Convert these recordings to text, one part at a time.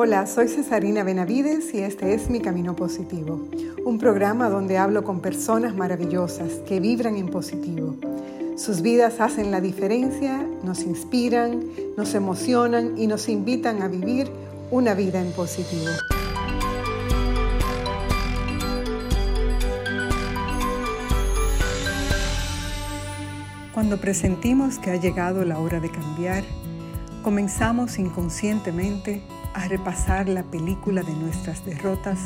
Hola, soy Cesarina Benavides y este es Mi Camino Positivo, un programa donde hablo con personas maravillosas que vibran en positivo. Sus vidas hacen la diferencia, nos inspiran, nos emocionan y nos invitan a vivir una vida en positivo. Cuando presentimos que ha llegado la hora de cambiar, comenzamos inconscientemente a repasar la película de nuestras derrotas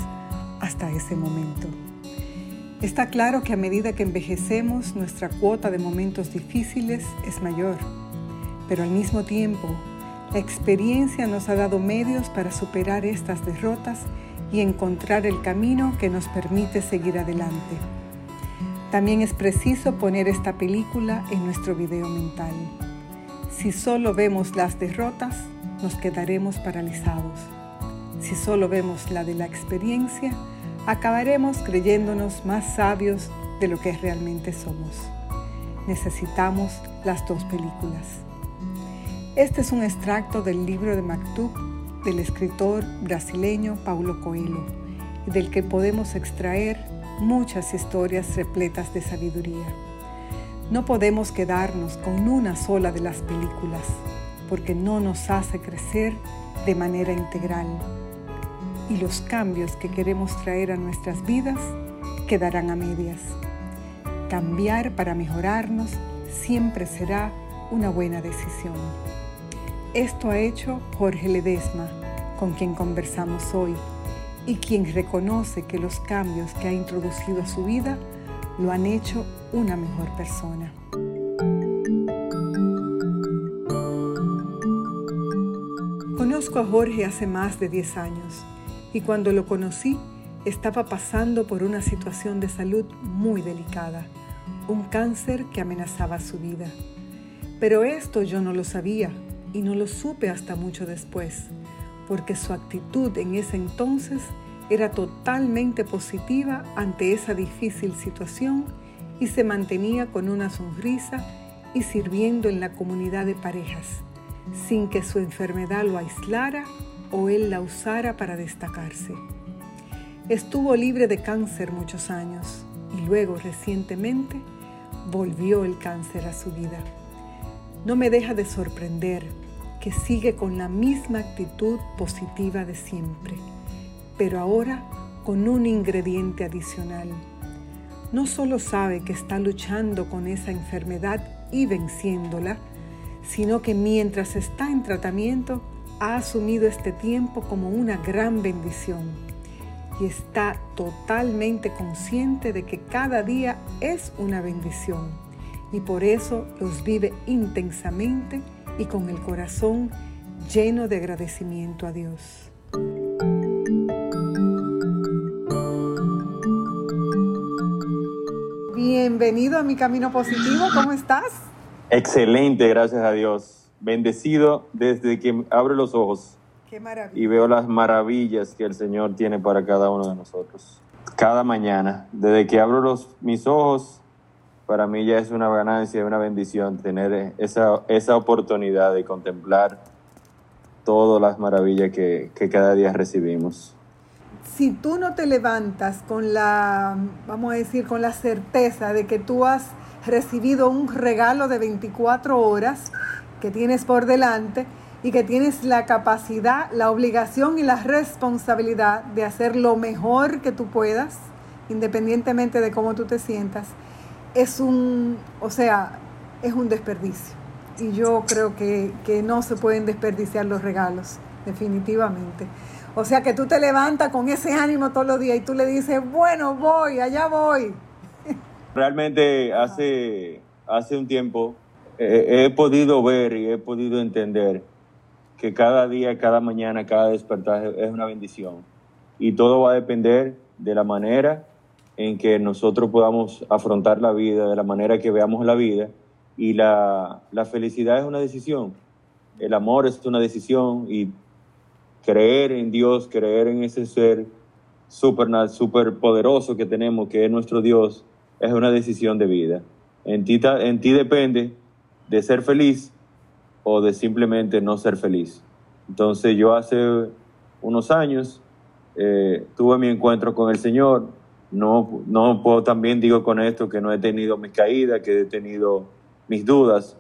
hasta ese momento. Está claro que a medida que envejecemos, nuestra cuota de momentos difíciles es mayor, pero al mismo tiempo, la experiencia nos ha dado medios para superar estas derrotas y encontrar el camino que nos permite seguir adelante. También es preciso poner esta película en nuestro video mental. Si solo vemos las derrotas, nos quedaremos paralizados. Si solo vemos la de la experiencia, acabaremos creyéndonos más sabios de lo que realmente somos. Necesitamos las dos películas. Este es un extracto del libro de Maktub del escritor brasileño Paulo Coelho del que podemos extraer muchas historias repletas de sabiduría. No podemos quedarnos con una sola de las películas porque no nos hace crecer de manera integral. Y los cambios que queremos traer a nuestras vidas quedarán a medias. Cambiar para mejorarnos siempre será una buena decisión. Esto ha hecho Jorge Ledesma, con quien conversamos hoy, y quien reconoce que los cambios que ha introducido a su vida lo han hecho una mejor persona. Conozco a Jorge hace más de 10 años y cuando lo conocí estaba pasando por una situación de salud muy delicada, un cáncer que amenazaba su vida. Pero esto yo no lo sabía y no lo supe hasta mucho después, porque su actitud en ese entonces era totalmente positiva ante esa difícil situación y se mantenía con una sonrisa y sirviendo en la comunidad de parejas sin que su enfermedad lo aislara o él la usara para destacarse. Estuvo libre de cáncer muchos años y luego recientemente volvió el cáncer a su vida. No me deja de sorprender que sigue con la misma actitud positiva de siempre, pero ahora con un ingrediente adicional. No solo sabe que está luchando con esa enfermedad y venciéndola, sino que mientras está en tratamiento ha asumido este tiempo como una gran bendición y está totalmente consciente de que cada día es una bendición y por eso los vive intensamente y con el corazón lleno de agradecimiento a Dios. Bienvenido a mi camino positivo, ¿cómo estás? Excelente, gracias a Dios. Bendecido desde que abro los ojos y veo las maravillas que el Señor tiene para cada uno de nosotros. Cada mañana, desde que abro los, mis ojos, para mí ya es una ganancia, una bendición tener esa, esa oportunidad de contemplar todas las maravillas que, que cada día recibimos. Si tú no te levantas con la, vamos a decir, con la certeza de que tú has recibido un regalo de 24 horas que tienes por delante y que tienes la capacidad, la obligación y la responsabilidad de hacer lo mejor que tú puedas, independientemente de cómo tú te sientas, es un, o sea, es un desperdicio. Y yo creo que, que no se pueden desperdiciar los regalos, definitivamente. O sea que tú te levantas con ese ánimo todos los días y tú le dices, bueno, voy, allá voy. Realmente hace, hace un tiempo he podido ver y he podido entender que cada día, cada mañana, cada despertar es una bendición. Y todo va a depender de la manera en que nosotros podamos afrontar la vida, de la manera que veamos la vida. Y la, la felicidad es una decisión. El amor es una decisión y creer en Dios, creer en ese ser super, super poderoso que tenemos, que es nuestro Dios, es una decisión de vida. En ti, en ti depende de ser feliz o de simplemente no ser feliz. Entonces yo hace unos años, eh, tuve mi encuentro con el Señor. No, no puedo también digo con esto que no he tenido mis caídas, que he tenido mis dudas,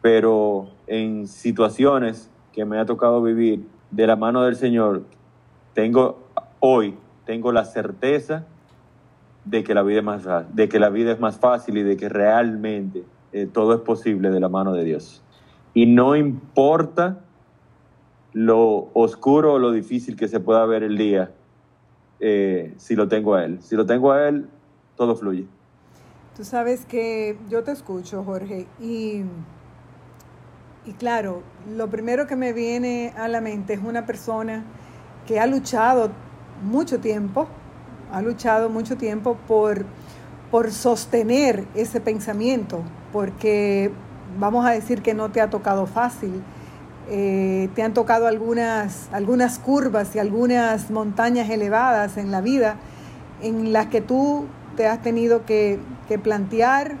pero en situaciones que me ha tocado vivir de la mano del Señor, tengo hoy tengo la certeza de que la vida es más de que la vida es más fácil y de que realmente eh, todo es posible de la mano de Dios. Y no importa lo oscuro o lo difícil que se pueda ver el día, eh, si lo tengo a Él. Si lo tengo a Él, todo fluye. Tú sabes que yo te escucho, Jorge, y, y claro, lo primero que me viene a la mente es una persona que ha luchado mucho tiempo, ha luchado mucho tiempo por, por sostener ese pensamiento, porque vamos a decir que no te ha tocado fácil. Eh, te han tocado algunas, algunas curvas y algunas montañas elevadas en la vida en las que tú te has tenido que, plantear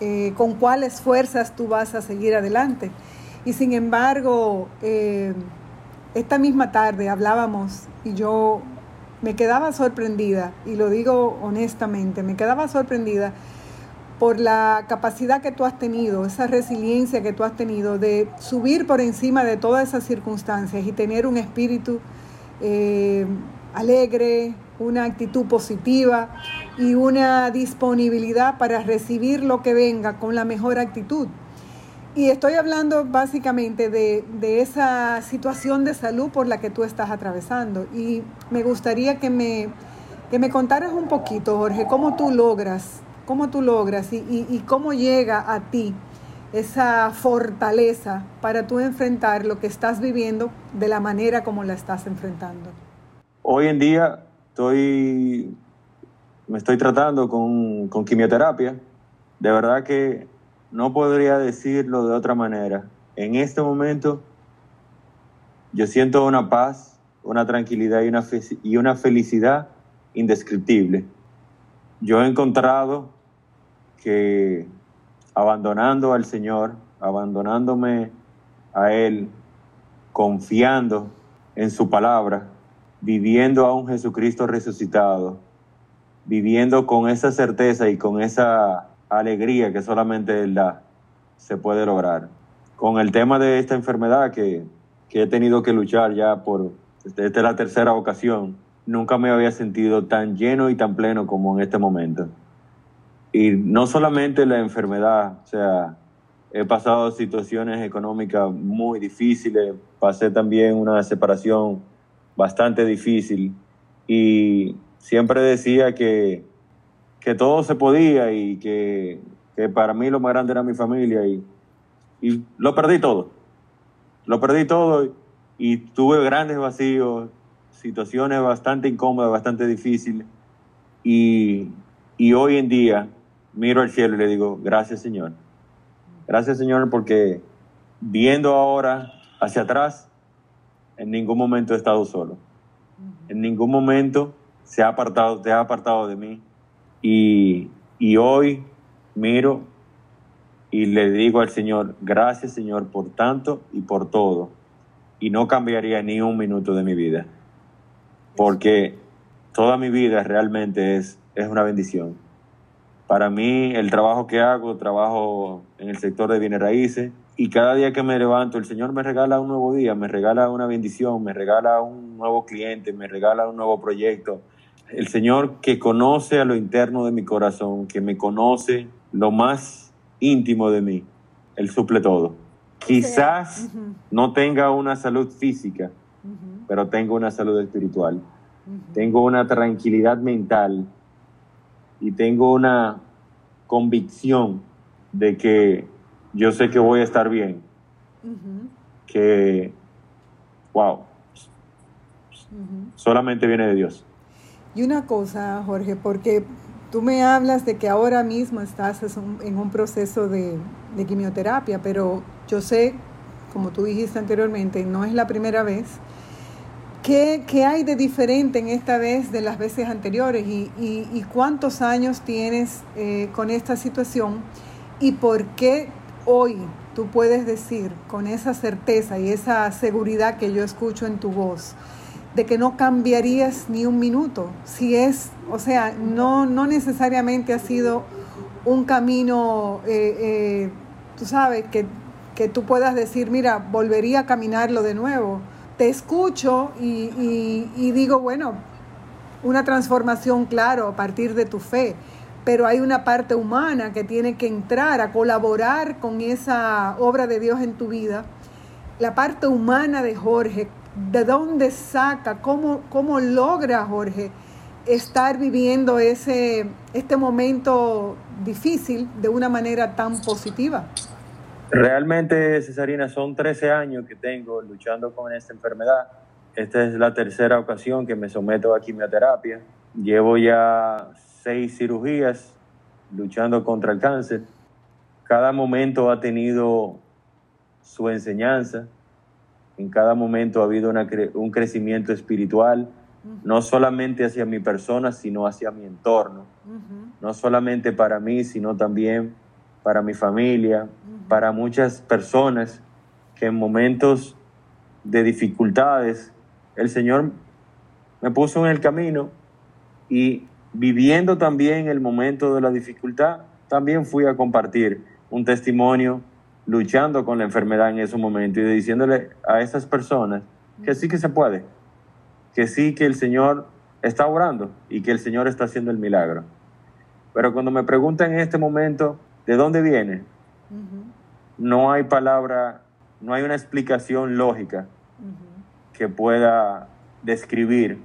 eh, con cuáles fuerzas tú vas a seguir adelante. Y sin embargo, eh, esta misma tarde hablábamos y yo me quedaba sorprendida, y lo digo honestamente, me quedaba sorprendida por la capacidad que tú has tenido, esa resiliencia que tú has tenido de subir por encima de todas esas circunstancias y tener un espíritu eh, alegre, una actitud positiva y una disponibilidad para recibir lo que venga con la mejor actitud. Y estoy hablando básicamente de, esa situación de salud por la que tú estás atravesando. Y me gustaría que me, que me contaras un poquito, Jorge, cómo tú logras, cómo tú logras y, y, cómo llega a ti esa fortaleza para tú enfrentar lo que estás viviendo de la manera como la estás enfrentando. Hoy en día estoy, me estoy tratando con, con quimioterapia. De verdad que no podría decirlo de otra manera. En este momento yo siento una paz, una tranquilidad y una, y una felicidad indescriptible. Yo he encontrado que abandonando al Señor, abandonándome a Él, confiando en su palabra, viviendo a un Jesucristo resucitado, viviendo con esa certeza y con esa alegría que solamente Él da, se puede lograr. Con el tema de esta enfermedad que, que he tenido que luchar ya por, esta es la tercera ocasión, nunca me había sentido tan lleno y tan pleno como en este momento. Y no solamente la enfermedad, o sea, he pasado situaciones económicas muy difíciles, pasé también una separación bastante difícil y siempre decía que que todo se podía y que, para mí lo más grande era mi familia y, y lo perdí todo. Lo perdí todo y, tuve grandes vacíos, situaciones bastante incómodas, bastante difíciles. Y, y hoy en día miro al cielo y le digo, gracias Señor. Gracias Señor porque viendo ahora hacia atrás, en ningún momento he estado solo. En ningún momento se ha apartado, te ha apartado de mí. Y, hoy miro y le digo al Señor, gracias Señor por tanto y por todo. Y no cambiaría ni un minuto de mi vida. Porque toda mi vida realmente es, es una bendición. Para mí el trabajo que hago, trabajo en el sector de bienes raíces, y cada día que me levanto, el Señor me regala un nuevo día, me regala una bendición, me regala un nuevo cliente, me regala un nuevo proyecto, el Señor que conoce a lo interno de mi corazón, que me conoce lo más íntimo de mí, Él suple todo. Quizás no tenga una salud física, pero tengo una salud espiritual. Tengo una tranquilidad mental y tengo una convicción de que yo sé que voy a estar bien. Que, wow, solamente viene de Dios. Y una cosa, Jorge, porque tú me hablas de que ahora mismo estás en un proceso de, quimioterapia, pero yo sé, como tú dijiste anteriormente, no es la primera vez. ¿Qué, hay de diferente en esta vez de las veces anteriores? ¿Y, cuántos años tienes eh, con esta situación? ¿Y por qué hoy tú puedes decir con esa certeza y esa seguridad que yo escucho en tu voz? De que no cambiarías ni un minuto. Si es, o sea, no, no necesariamente ha sido un camino, eh, eh, tú sabes, que, que, tú puedas decir, mira, volvería a caminarlo de nuevo. Te escucho y, y digo, bueno, una transformación, claro, a partir de tu fe, pero hay una parte humana que tiene que entrar a colaborar con esa obra de Dios en tu vida. La parte humana de Jorge, ¿de dónde saca? ¿Cómo, cómo logra Jorge estar viviendo ese, este momento difícil de una manera tan positiva? Realmente, Cesarina, son 13 años que tengo luchando con esta enfermedad. Esta es la tercera ocasión que me someto a quimioterapia. Llevo ya seis cirugías luchando contra el cáncer. Cada momento ha tenido su enseñanza. En cada momento ha habido un crecimiento espiritual, no solamente hacia mi persona, sino hacia mi entorno. No solamente para mí, sino también para mi familia, para muchas personas que en momentos de dificultades el Señor me puso en el camino y viviendo también el momento de la dificultad, también fui a compartir un testimonio luchando con la enfermedad en ese momento y diciéndole a esas personas que sí que se puede, que sí que el Señor está orando y que el Señor está haciendo el milagro. Pero cuando me preguntan en este momento, ¿de dónde viene? No hay palabra, no hay una explicación lógica que pueda describir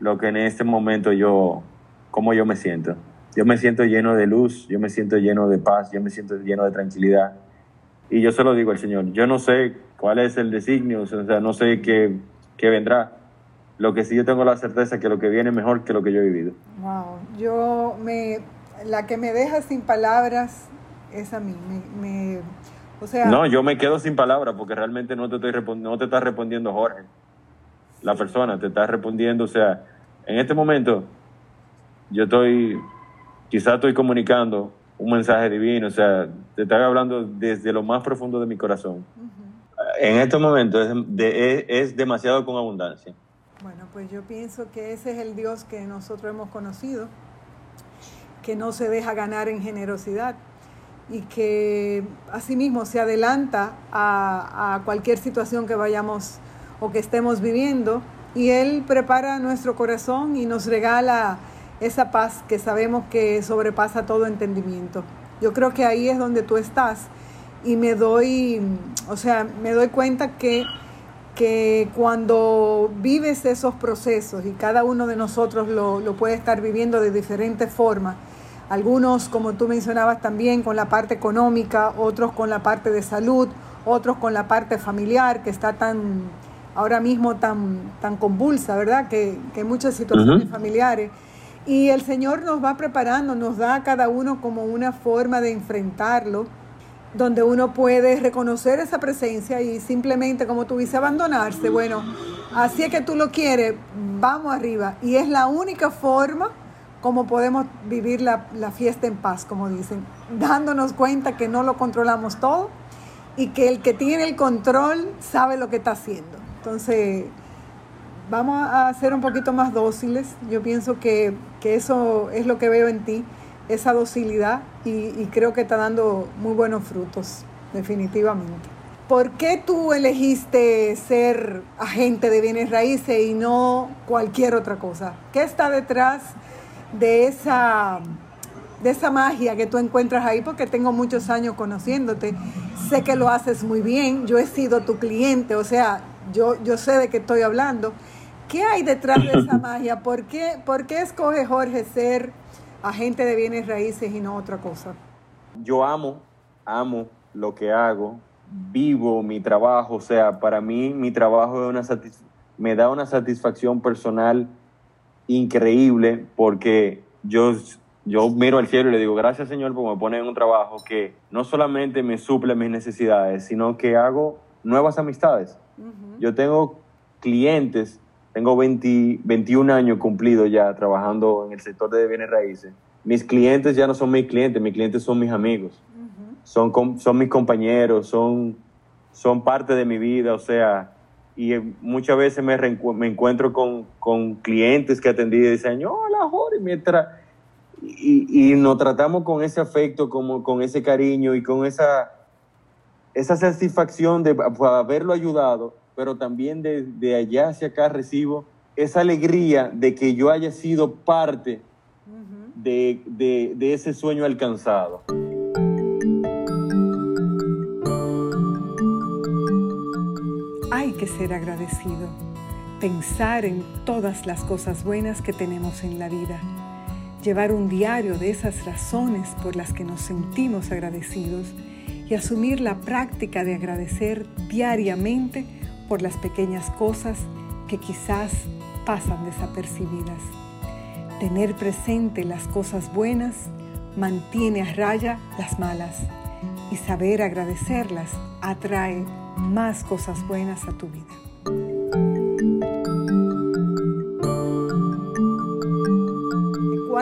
lo que en este momento yo, cómo yo me siento. Yo me siento lleno de luz, yo me siento lleno de paz, yo me siento lleno de tranquilidad. Y yo se lo digo al Señor, yo no sé cuál es el designio, o sea, no sé qué, qué vendrá, lo que sí yo tengo la certeza que lo que viene es mejor que lo que yo he vivido. Wow, yo me, la que me deja sin palabras es a mí, me, o sea... No, yo me quedo sin palabras porque realmente no te, estoy no te está respondiendo Jorge, la persona te está respondiendo, o sea, en este momento yo estoy, quizás estoy comunicando un mensaje divino, o sea, te estoy hablando desde lo más profundo de mi corazón. En este momento es, es, es demasiado con abundancia. Bueno, pues yo pienso que ese es el Dios que nosotros hemos conocido, que no se deja ganar en generosidad y que asimismo se adelanta a, cualquier situación que vayamos o que estemos viviendo y Él prepara nuestro corazón y nos regala esa paz que sabemos que sobrepasa todo entendimiento. Yo creo que ahí es donde tú estás y me doy, o sea, me doy cuenta que que cuando vives esos procesos y cada uno de nosotros lo, puede estar viviendo de diferentes formas, algunos, como tú mencionabas también, con la parte económica, otros con la parte de salud, otros con la parte familiar, que está tan, ahora mismo tan, tan convulsa, ¿verdad? Que, que muchas situaciones familiares. Y el Señor nos va preparando, nos da a cada uno como una forma de enfrentarlo donde uno puede reconocer esa presencia y simplemente, como tú dices, abandonarse. Bueno, así es que tú lo quieres, vamos arriba. Y es la única forma como podemos vivir la, fiesta en paz, como dicen, dándonos cuenta que no lo controlamos todo y que el que tiene el control sabe lo que está haciendo. Entonces, vamos a ser un poquito más dóciles. Yo pienso que, que eso es lo que veo en ti esa docilidad y, creo que está dando muy buenos frutos, definitivamente. ¿Por qué tú elegiste ser agente de bienes raíces y no cualquier otra cosa? ¿Qué está detrás de esa, de esa magia que tú encuentras ahí? Porque tengo muchos años conociéndote, sé que lo haces muy bien, yo he sido tu cliente, o sea, yo, yo sé de qué estoy hablando. ¿Qué hay detrás de esa magia? ¿Por qué, ¿Por qué escoge Jorge ser agente de bienes raíces y no otra cosa? Yo amo, amo lo que hago, vivo mi trabajo, o sea, para mí mi trabajo una me da una satisfacción personal increíble porque yo, yo miro al cielo y le digo, gracias Señor porque me pone en un trabajo que no solamente me suple mis necesidades, sino que hago nuevas amistades. Yo tengo clientes tengo 21 años cumplidos ya trabajando en el sector de bienes raíces. Mis clientes ya no son mis clientes, mis clientes son mis amigos. son, son mis compañeros, son, son parte de mi vida. O sea, y muchas veces me, me encuentro con, con, clientes que atendí y dicen, hola Jorge, mientras... Y, y, nos tratamos con ese afecto, como, con ese cariño y con esa, esa satisfacción de haberlo ayudado, pero también de, de allá hacia acá recibo esa alegría de que yo haya sido parte de, de, de ese sueño alcanzado. Hay que ser agradecido, pensar en todas las cosas buenas que tenemos en la vida, llevar un diario de esas razones por las que nos sentimos agradecidos y asumir la práctica de agradecer diariamente por las pequeñas cosas que quizás pasan desapercibidas. Tener presente las cosas buenas mantiene a raya las malas y saber agradecerlas atrae más cosas buenas a tu vida.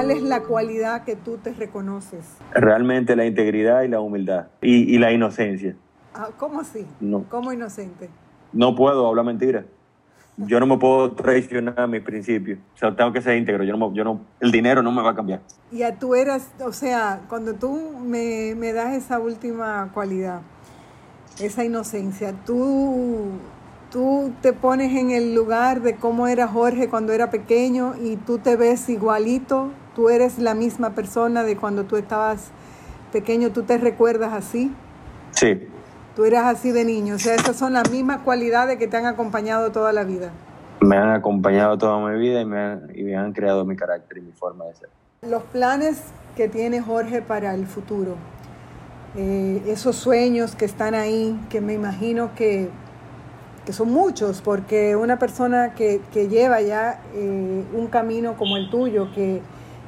¿Cuál es la cualidad que tú te reconoces? Realmente la integridad y la humildad y, la inocencia. Ah, ¿Cómo así? ¿Cómo inocente? No puedo hablar mentira. Yo no me puedo traicionar a mis principios. O sea, tengo que ser íntegro. Yo no, yo no, el dinero no me va a cambiar. Y a tú eras, o sea, cuando tú me, me das esa última cualidad, esa inocencia. Tú, tú te pones en el lugar de cómo era Jorge cuando era pequeño y tú te ves igualito, tú eres la misma persona de cuando tú estabas pequeño, tú te recuerdas así. Sí. Tú eras así de niño, o sea, esas son las mismas cualidades que te han acompañado toda la vida. Me han acompañado toda mi vida y me han, y me han creado mi carácter y mi forma de ser. Los planes que tiene Jorge para el futuro, eh, esos sueños que están ahí, que me imagino que, son muchos, porque una persona que, lleva ya eh, un camino como el tuyo, que,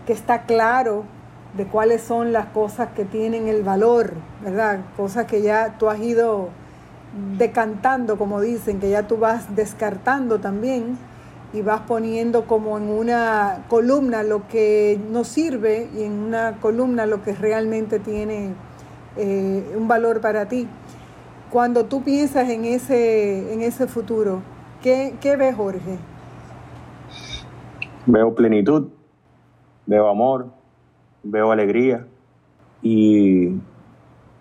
está claro de cuáles son las cosas que tienen el valor, ¿verdad? Cosas que ya tú has ido decantando, como dicen, que ya tú vas descartando también y vas poniendo como en una columna lo que no sirve y en una columna lo que realmente tiene eh, un valor para ti. Cuando tú piensas en ese, en ese futuro, ¿qué, ¿qué ves, Jorge? Veo plenitud, veo amor, veo alegría y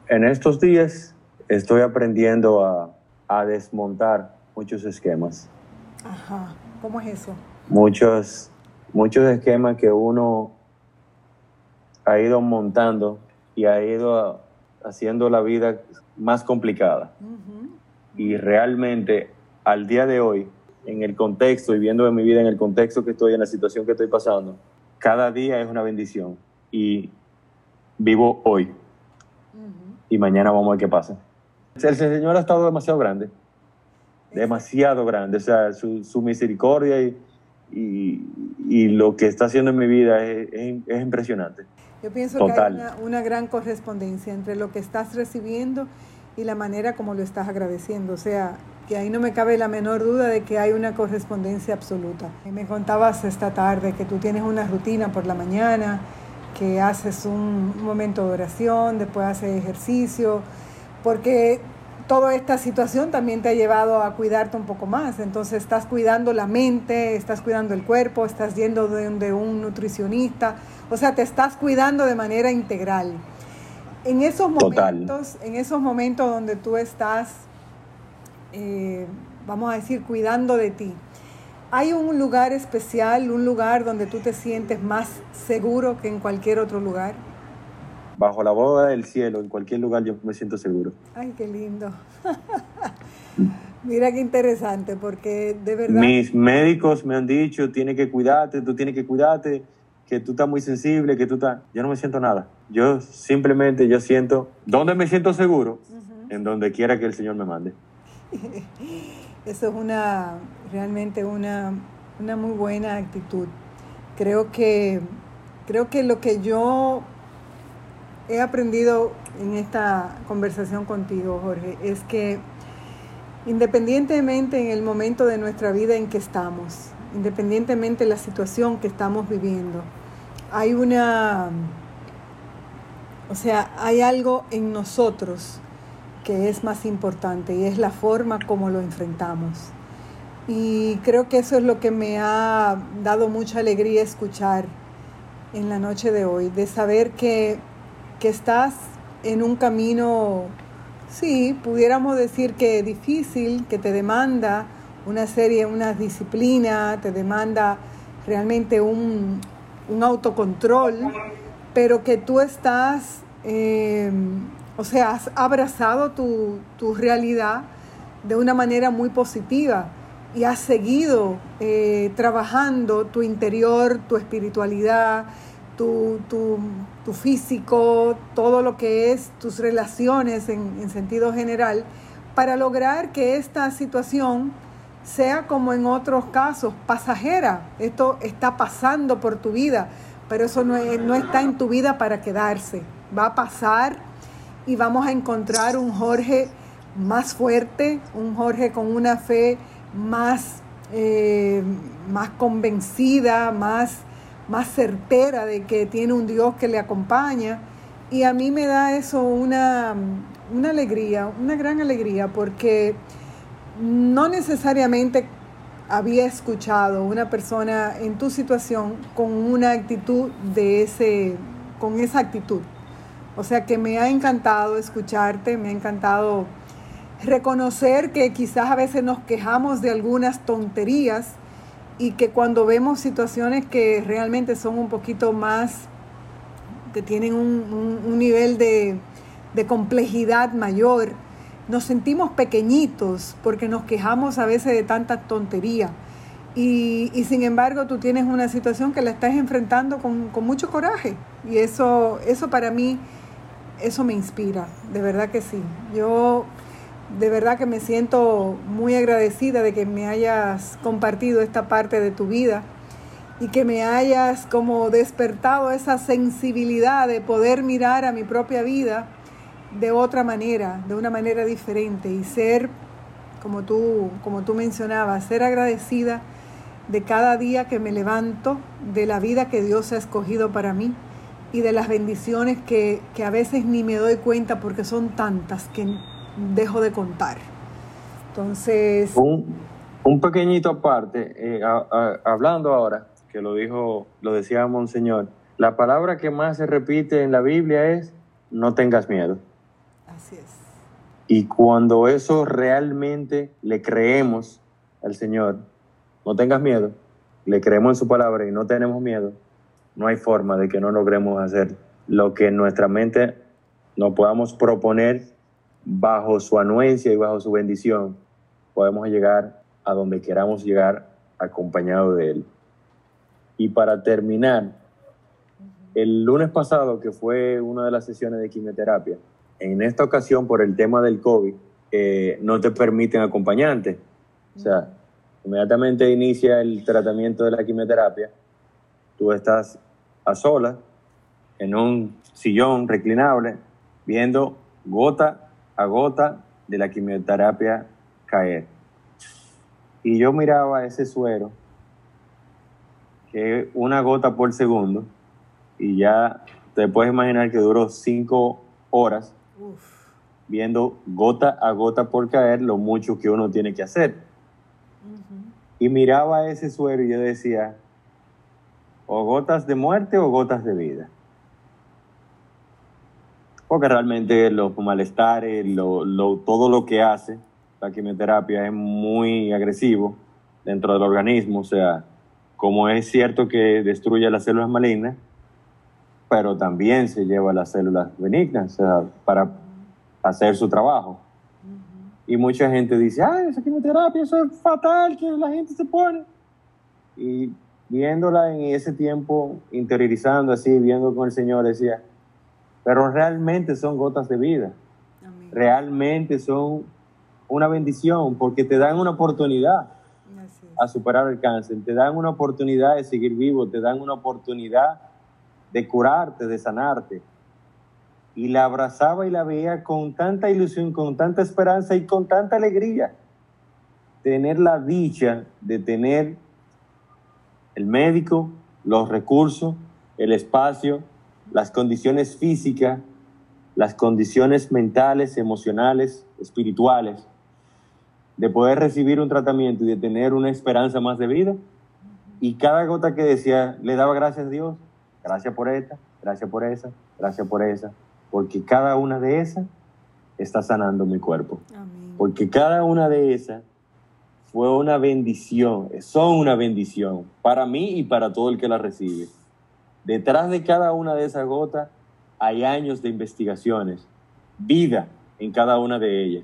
en estos días estoy aprendiendo a, a desmontar muchos esquemas. Ajá, ¿cómo es eso? Muchos, muchos esquemas que uno ha ido montando y ha ido haciendo la vida más complicada. Y realmente al día de hoy, en el contexto y viendo mi vida en el contexto que estoy, en la situación que estoy pasando, cada día es una bendición. Y vivo hoy. Y mañana vamos a ver qué pasa. El Señor ha estado demasiado grande. Demasiado grande. O sea, su, misericordia y, y, lo que está haciendo en mi vida es, es impresionante. Yo pienso que hay una, gran correspondencia entre lo que estás recibiendo y la manera como lo estás agradeciendo. O sea, que ahí no me cabe la menor duda de que hay una correspondencia absoluta. Me contabas esta tarde que tú tienes una rutina por la mañana, que haces un momento de oración, después haces ejercicio, porque toda esta situación también te ha llevado a cuidarte un poco más. Entonces estás cuidando la mente, estás cuidando el cuerpo, estás yendo de un nutricionista o sea, te estás cuidando de manera integral. En esos momentos, en esos momentos donde tú estás, eh, vamos a decir, cuidando de ti, ¿hay un lugar especial, un lugar donde tú te sientes más seguro que en cualquier otro lugar? Bajo la boda del cielo, en cualquier lugar yo me siento seguro. Ay, qué lindo. Mira qué interesante, porque de verdad... Mis médicos me han dicho, tienes que cuidarte, tú tienes que cuidarte que tú estás muy sensible, que tú estás... Yo no me siento nada. Yo simplemente, yo siento... ¿Dónde me siento seguro? En donde quiera que el Señor me mande. Eso es una, realmente una, una muy buena actitud. Creo que, creo que lo que yo he aprendido en esta conversación contigo, Jorge, es que independientemente en el momento de nuestra vida en que estamos, independientemente de la situación que estamos viviendo. Hay una, o sea, hay algo en nosotros que es más importante y es la forma como lo enfrentamos. Y creo que eso es lo que me ha dado mucha alegría escuchar en la noche de hoy, de saber que, que estás en un camino, sí, pudiéramos decir que difícil, que te demanda una serie, una disciplina, te demanda realmente un, un autocontrol, pero que tú estás, eh, o sea, has abrazado tu, tu, realidad de una manera muy positiva y has seguido eh, trabajando tu interior, tu espiritualidad, tu, tu, tu, físico, todo lo que es tus relaciones en, en sentido general, para lograr que esta situación sea como en otros casos, pasajera. Esto está pasando por tu vida, pero eso no, no, está en tu vida para quedarse. Va a pasar y vamos a encontrar un Jorge más fuerte, un Jorge con una fe más, eh, más convencida, más, más certera de que tiene un Dios que le acompaña. Y a mí me da eso una, una alegría, una gran alegría, porque no necesariamente había escuchado una persona en tu situación con una actitud de ese, con esa actitud. O sea que me ha encantado escucharte, me ha encantado reconocer que quizás a veces nos quejamos de algunas tonterías y que cuando vemos situaciones que realmente son un poquito más, que tienen un, un, nivel de, de complejidad mayor, nos sentimos pequeñitos porque nos quejamos a veces de tanta tontería. Y, y, sin embargo tú tienes una situación que la estás enfrentando con, con, mucho coraje. Y eso, eso para mí, eso me inspira, de verdad que sí. Yo de verdad que me siento muy agradecida de que me hayas compartido esta parte de tu vida y que me hayas como despertado esa sensibilidad de poder mirar a mi propia vida de otra manera, de una manera diferente y ser, como tú, como tú mencionabas, ser agradecida de cada día que me levanto, de la vida que Dios ha escogido para mí y de las bendiciones que, que a veces ni me doy cuenta porque son tantas que dejo de contar. Entonces... Un, un pequeñito aparte, eh, a, a, hablando ahora, que lo dijo, lo decía Monseñor, la palabra que más se repite en la Biblia es no tengas miedo. Así es. Y cuando eso realmente le creemos al Señor, no tengas miedo, le creemos en su palabra y no tenemos miedo, no hay forma de que no logremos hacer lo que en nuestra mente nos podamos proponer bajo su anuencia y bajo su bendición, podemos llegar a donde queramos llegar acompañado de Él. Y para terminar, el lunes pasado, que fue una de las sesiones de quimioterapia, en esta ocasión, por el tema del COVID, eh, no te permiten acompañantes. O sea, inmediatamente inicia el tratamiento de la quimioterapia, tú estás a solas, en un sillón reclinable, viendo gota a gota de la quimioterapia caer. Y yo miraba ese suero, que una gota por segundo, y ya te puedes imaginar que duró cinco horas Uf. viendo gota a gota por caer lo mucho que uno tiene que hacer. Uh -huh. Y miraba ese suero y yo decía, o gotas de muerte o gotas de vida. Porque realmente los malestares, lo, lo, todo lo que hace la quimioterapia es muy agresivo dentro del organismo. O sea, como es cierto que destruye las células malignas, pero también se lleva las células benignas o sea, para hacer su trabajo. Uh -huh. Y mucha gente dice, ay, esa quimioterapia, eso es fatal, que la gente se pone. Y viéndola en ese tiempo, interiorizando así, viendo con el Señor, decía, pero realmente son gotas de vida. Amén. Realmente son una bendición porque te dan una oportunidad a superar el cáncer, te dan una oportunidad de seguir vivo, te dan una oportunidad de curarte, de sanarte. Y la abrazaba y la veía con tanta ilusión, con tanta esperanza y con tanta alegría. Tener la dicha de tener el médico, los recursos, el espacio, las condiciones físicas, las condiciones mentales, emocionales, espirituales, de poder recibir un tratamiento y de tener una esperanza más de vida. Y cada gota que decía, le daba gracias a Dios, gracias por esta, gracias por esa, gracias por esa, porque cada una de esas está sanando mi cuerpo. Porque cada una de esas fue una bendición, son una bendición para mí y para todo el que la recibe. Detrás de cada una de esas gotas hay años de investigaciones, vida en cada una de ellas.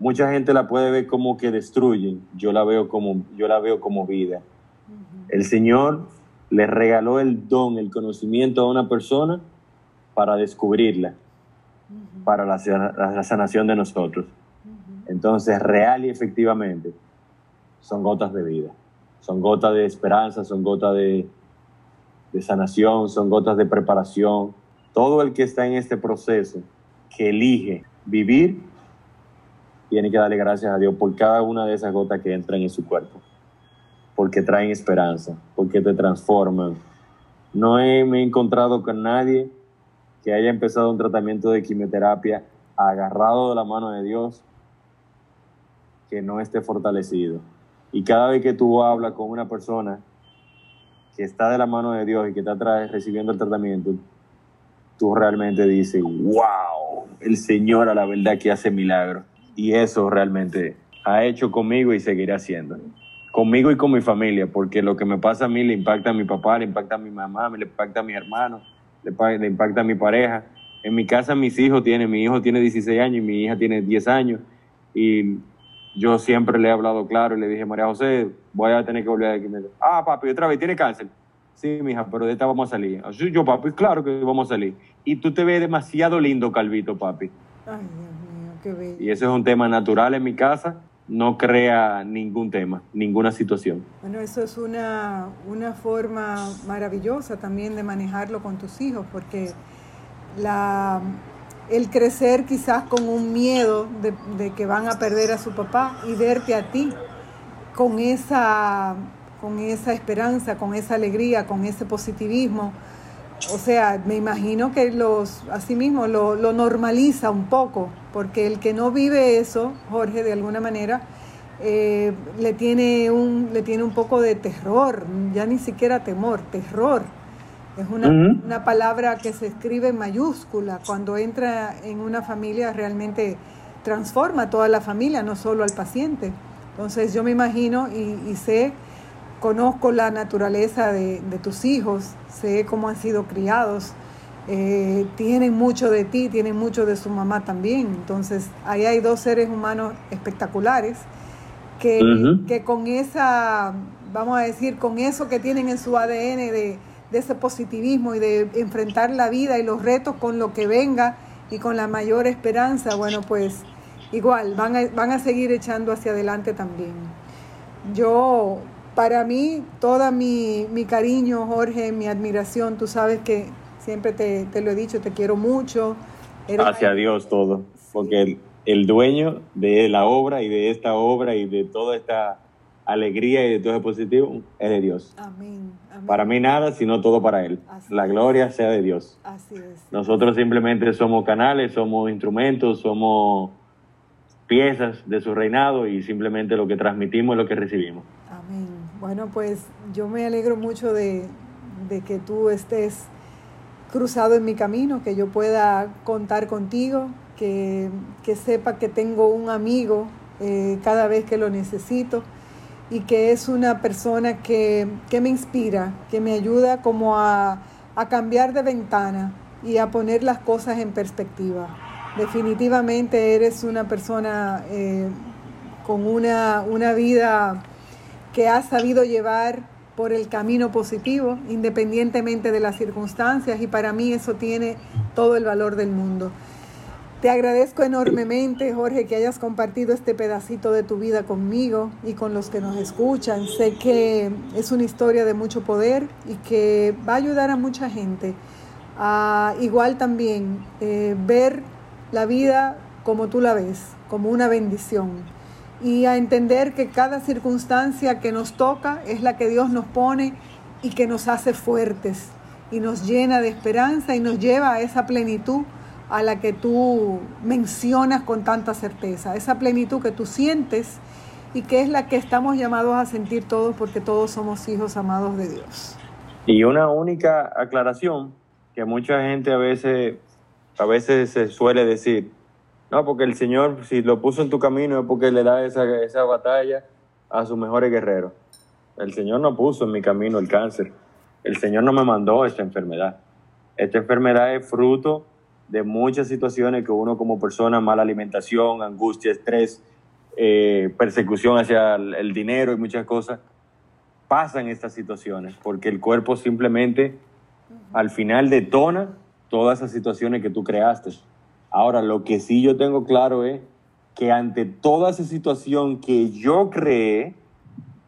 Mucha gente la puede ver como que destruyen, yo la veo como, yo la veo como vida. El Señor le regaló el don, el conocimiento a una persona para descubrirla, para la, sanación de nosotros. Entonces, real y efectivamente, son gotas de vida, son gotas de esperanza, son gotas de, de sanación, son gotas de preparación. Todo el que está en este proceso, que elige vivir, tiene que darle gracias a Dios por cada una de esas gotas que entran en su cuerpo, porque traen esperanza, porque te transforman. No he, me he encontrado con nadie que haya empezado un tratamiento de quimioterapia agarrado de la mano de Dios que no esté fortalecido. Y cada vez que tú hablas con una persona que está de la mano de Dios y que está recibiendo el tratamiento, tú realmente dices, wow, el Señor a la verdad que hace milagros. Y eso realmente ha hecho conmigo y seguirá haciendo. Conmigo y con mi familia, porque lo que me pasa a mí le impacta a mi papá, le impacta a mi mamá, le impacta a mi hermano, le, impacta a mi pareja. En mi casa mis hijos tienen, mi hijo tiene 16 años y mi hija tiene 10 años. Y yo siempre le he hablado claro y le dije, María José, voy a tener que volver aquí. Ah, papi, otra vez, tiene cáncer. Sí, mija, pero de esta vamos a salir. Así yo, papi, claro que vamos a salir. Y tú te ves demasiado lindo, Calvito, papi. Ay, Dios mío, qué bello. Y ese es un tema natural en mi casa. No crea ningún tema, ninguna situación. Bueno, eso es una, una forma maravillosa también de manejarlo con tus hijos, porque la, el crecer quizás con un miedo de, que van a perder a su papá y verte a ti con esa, con esa esperanza, con esa alegría, con ese positivismo. O sea, me imagino que los, así mismo lo, lo normaliza un poco, porque el que no vive eso, Jorge, de alguna manera, eh, le, tiene un, le tiene un poco de terror, ya ni siquiera temor, terror es una, palabra que se escribe en mayúscula. Cuando entra en una familia realmente transforma a toda la familia, no solo al paciente. Entonces yo me imagino y, sé, conozco la naturaleza de, tus hijos, sé cómo han sido criados, eh, tienen mucho de ti, tienen mucho de su mamá también. Entonces ahí hay dos seres humanos espectaculares que, que con esa, vamos a decir, con eso que tienen en su ADN de de ese positivismo y de enfrentar la vida y los retos con lo que venga y con la mayor esperanza, bueno, pues igual van a, van a seguir echando hacia adelante también. Yo, para mí, toda mi, cariño, Jorge, mi admiración, tú sabes que siempre te, lo he dicho, te quiero mucho. hacia Dios todo, porque el, el dueño de la obra y de esta obra y de toda esta alegría y de todo positivo es de Dios. Amén, Para mí nada, sino todo para Él. la gloria sea de Dios. Así es. Nosotros simplemente somos canales, somos instrumentos, somos piezas de su reinado y simplemente lo que transmitimos es lo que recibimos. Amén. Bueno, pues yo me alegro mucho de, que tú estés cruzado en mi camino, que yo pueda contar contigo, que, sepa que tengo un amigo eh, cada vez que lo necesito y que es una persona que, me inspira, que me ayuda como a, cambiar de ventana y a poner las cosas en perspectiva. Definitivamente eres una persona eh, con una, una vida que ha sabido llevar por el camino positivo, independientemente de las circunstancias, y para mí eso tiene todo el valor del mundo. Te agradezco enormemente, Jorge, que hayas compartido este pedacito de tu vida conmigo y con los que nos escuchan. Sé que es una historia de mucho poder y que va a ayudar a mucha gente a igual también eh, ver la vida como tú la ves, como una bendición. Y a entender que cada circunstancia que nos toca es la que Dios nos pone y que nos hace fuertes y nos llena de esperanza y nos lleva a esa plenitud a la que tú mencionas con tanta certeza, esa plenitud que tú sientes y que es la que estamos llamados a sentir todos porque todos somos hijos amados de Dios. Y una única aclaración que mucha gente a veces, a veces se suele decir, no, porque el Señor si lo puso en tu camino es porque le da esa, esa batalla a sus mejores guerreros. El Señor no puso en mi camino el cáncer. El Señor no me mandó esta enfermedad. Esta enfermedad es fruto de muchas situaciones que uno como persona, mala alimentación, angustia, estrés, eh, persecución hacia el, dinero y muchas cosas, pasan estas situaciones porque el cuerpo simplemente al final detona todas esas situaciones que tú creaste. Ahora, lo que sí yo tengo claro es que ante toda esa situación que yo creé,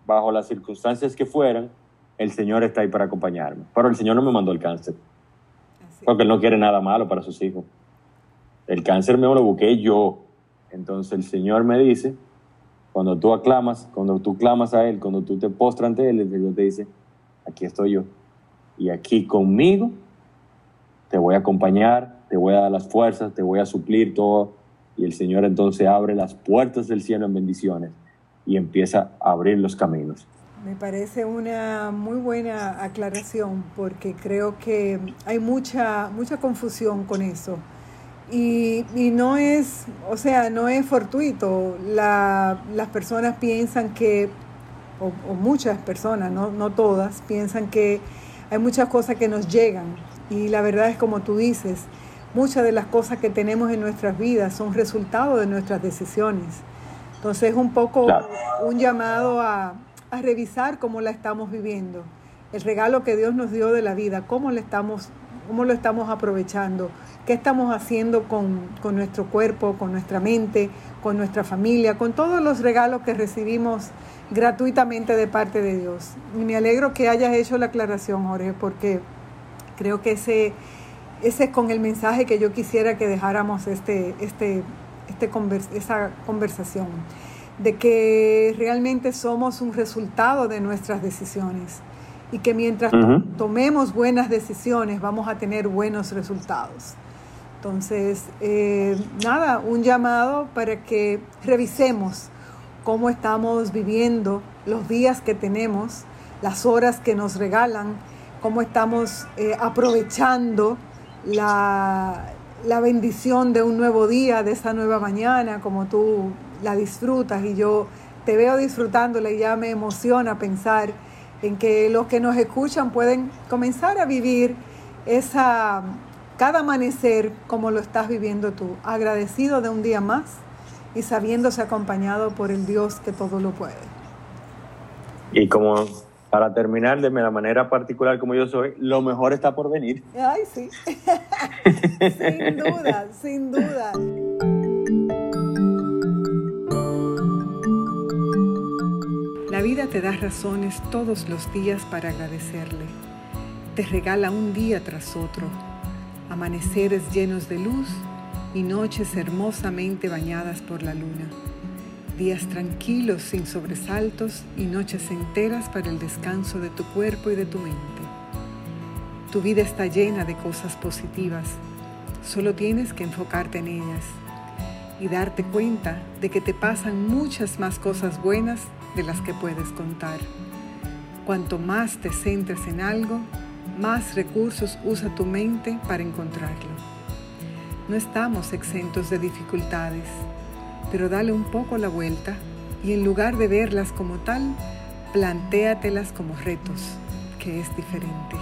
bajo las circunstancias que fueran, el Señor está ahí para acompañarme. Pero el Señor no me mandó el cáncer. Porque Él no quiere nada malo para sus hijos. El cáncer me lo busqué yo. Entonces el Señor me dice, cuando tú aclamas, cuando tú clamas a Él, cuando tú te postras ante Él, el Señor te dice, aquí estoy yo. Y aquí conmigo te voy a acompañar, te voy a dar las fuerzas, te voy a suplir todo. Y el Señor entonces abre las puertas del cielo en bendiciones y empieza a abrir los caminos. Me parece una muy buena aclaración porque creo que hay mucha, mucha confusión con eso. Y, no es, o sea, no es fortuito. las personas piensan que, o, muchas personas, no, no todas, piensan que hay muchas cosas que nos llegan. Y la verdad es como tú dices, muchas de las cosas que tenemos en nuestras vidas son resultado de nuestras decisiones. Entonces es un poco un llamado a, a revisar cómo la estamos viviendo, el regalo que Dios nos dio de la vida, cómo, le estamos, cómo lo estamos aprovechando, qué estamos haciendo con, con nuestro cuerpo, con nuestra mente, con nuestra familia, con todos los regalos que recibimos gratuitamente de parte de Dios. Y me alegro que hayas hecho la aclaración, Jorge, porque creo que ese, ese es con el mensaje que yo quisiera que dejáramos este, este, este esa conversación de que realmente somos un resultado de nuestras decisiones y que mientras tomemos buenas decisiones vamos a tener buenos resultados. Entonces, eh, nada, un llamado para que revisemos cómo estamos viviendo los días que tenemos, las horas que nos regalan, cómo estamos eh, aprovechando la, la bendición de un nuevo día, de esa nueva mañana, como tú la disfrutas y yo te veo disfrutándola y ya me emociona pensar en que los que nos escuchan pueden comenzar a vivir esa cada amanecer como lo estás viviendo tú, agradecido de un día más y sabiéndose acompañado por el Dios que todo lo puede. Y como para terminar de la manera particular como yo soy, lo mejor está por venir. Ay, sí. sin duda, sin duda. La vida te da razones todos los días para agradecerle. Te regala un día tras otro, amaneceres llenos de luz y noches hermosamente bañadas por la luna. Días tranquilos sin sobresaltos y noches enteras para el descanso de tu cuerpo y de tu mente. Tu vida está llena de cosas positivas, solo tienes que enfocarte en ellas y darte cuenta de que te pasan muchas más cosas buenas de las que puedes contar. Cuanto más te centres en algo, más recursos usa tu mente para encontrarlo. No estamos exentos de dificultades, pero dale un poco la vuelta y en lugar de verlas como tal, plantéatelas como retos, que es diferente.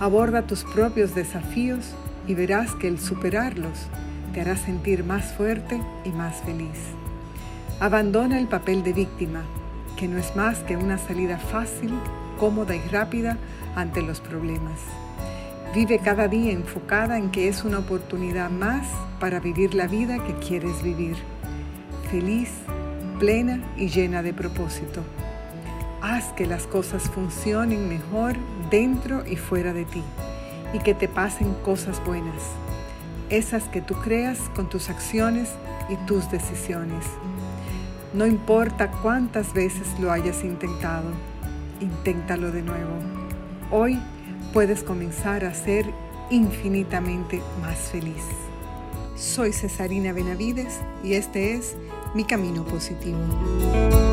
Aborda tus propios desafíos y verás que el superarlos te hará sentir más fuerte y más feliz. Abandona el papel de víctima, que no es más que una salida fácil, cómoda y rápida ante los problemas. Vive cada día enfocada en que es una oportunidad más para vivir la vida que quieres vivir, feliz, plena y llena de propósito. Haz que las cosas funcionen mejor dentro y fuera de ti y que te pasen cosas buenas, esas que tú creas con tus acciones y tus decisiones. No importa cuántas veces lo hayas intentado, inténtalo de nuevo. Hoy puedes comenzar a ser infinitamente más feliz. Soy Cesarina Benavides y este es Mi Camino Positivo.